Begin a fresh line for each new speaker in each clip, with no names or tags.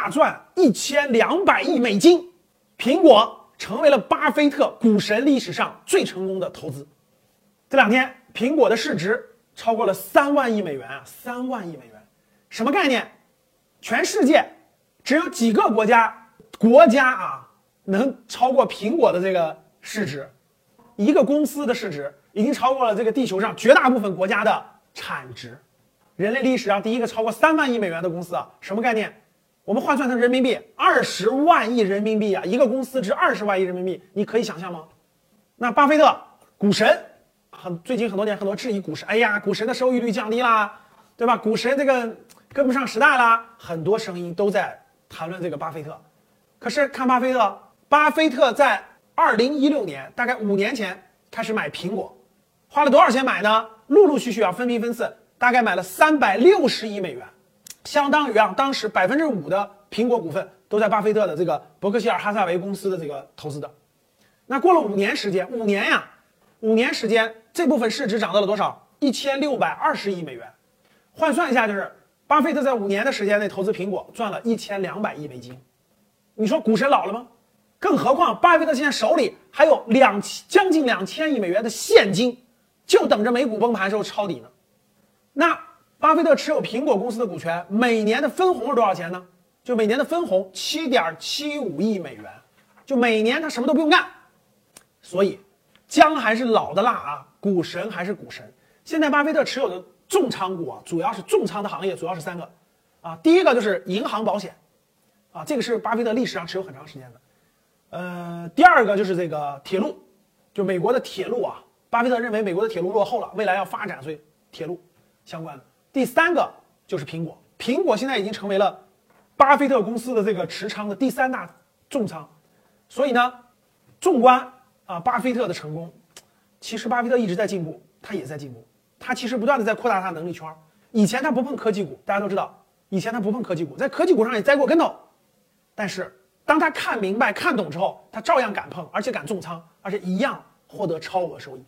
大赚一千两百亿美金，苹果成为了巴菲特股神历史上最成功的投资。这两天，苹果的市值超过了三万亿美元啊，三万亿美元，什么概念？全世界只有几个国家国家啊能超过苹果的这个市值，一个公司的市值已经超过了这个地球上绝大部分国家的产值。人类历史上第一个超过三万亿美元的公司啊，什么概念？我们换算成人民币，二十万亿人民币啊，一个公司值二十万亿人民币，你可以想象吗？那巴菲特股神，很最近很多年很多质疑股神，哎呀，股神的收益率降低啦，对吧？股神这个跟不上时代啦，很多声音都在谈论这个巴菲特。可是看巴菲特，巴菲特在二零一六年，大概五年前开始买苹果，花了多少钱买呢？陆陆续续啊，分批分次。大概买了三百六十亿美元，相当于啊，当时百分之五的苹果股份都在巴菲特的这个伯克希尔哈萨维公司的这个投资的。那过了五年时间，五年呀，五年时间，这部分市值涨到了多少？一千六百二十亿美元，换算一下，就是巴菲特在五年的时间内投资苹果赚了一千两百亿美金。你说股神老了吗？更何况巴菲特现在手里还有两将近两千亿美元的现金，就等着美股崩盘时候抄底呢。那巴菲特持有苹果公司的股权，每年的分红是多少钱呢？就每年的分红七点七五亿美元，就每年他什么都不用干。所以，姜还是老的辣啊，股神还是股神。现在巴菲特持有的重仓股啊，主要是重仓的行业主要是三个，啊，第一个就是银行保险，啊，这个是巴菲特历史上持有很长时间的。呃，第二个就是这个铁路，就美国的铁路啊，巴菲特认为美国的铁路落后了，未来要发展，所以铁路。相关的第三个就是苹果，苹果现在已经成为了巴菲特公司的这个持仓的第三大重仓，所以呢，纵观啊巴菲特的成功，其实巴菲特一直在进步，他也在进步，他其实不断的在扩大他的能力圈。以前他不碰科技股，大家都知道，以前他不碰科技股，在科技股上也栽过跟头，但是当他看明白、看懂之后，他照样敢碰，而且敢重仓，而且一样获得超额收益。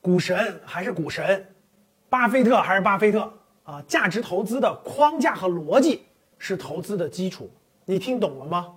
股神还是股神。巴菲特还是巴菲特啊！价值投资的框架和逻辑是投资的基础，你听懂了吗？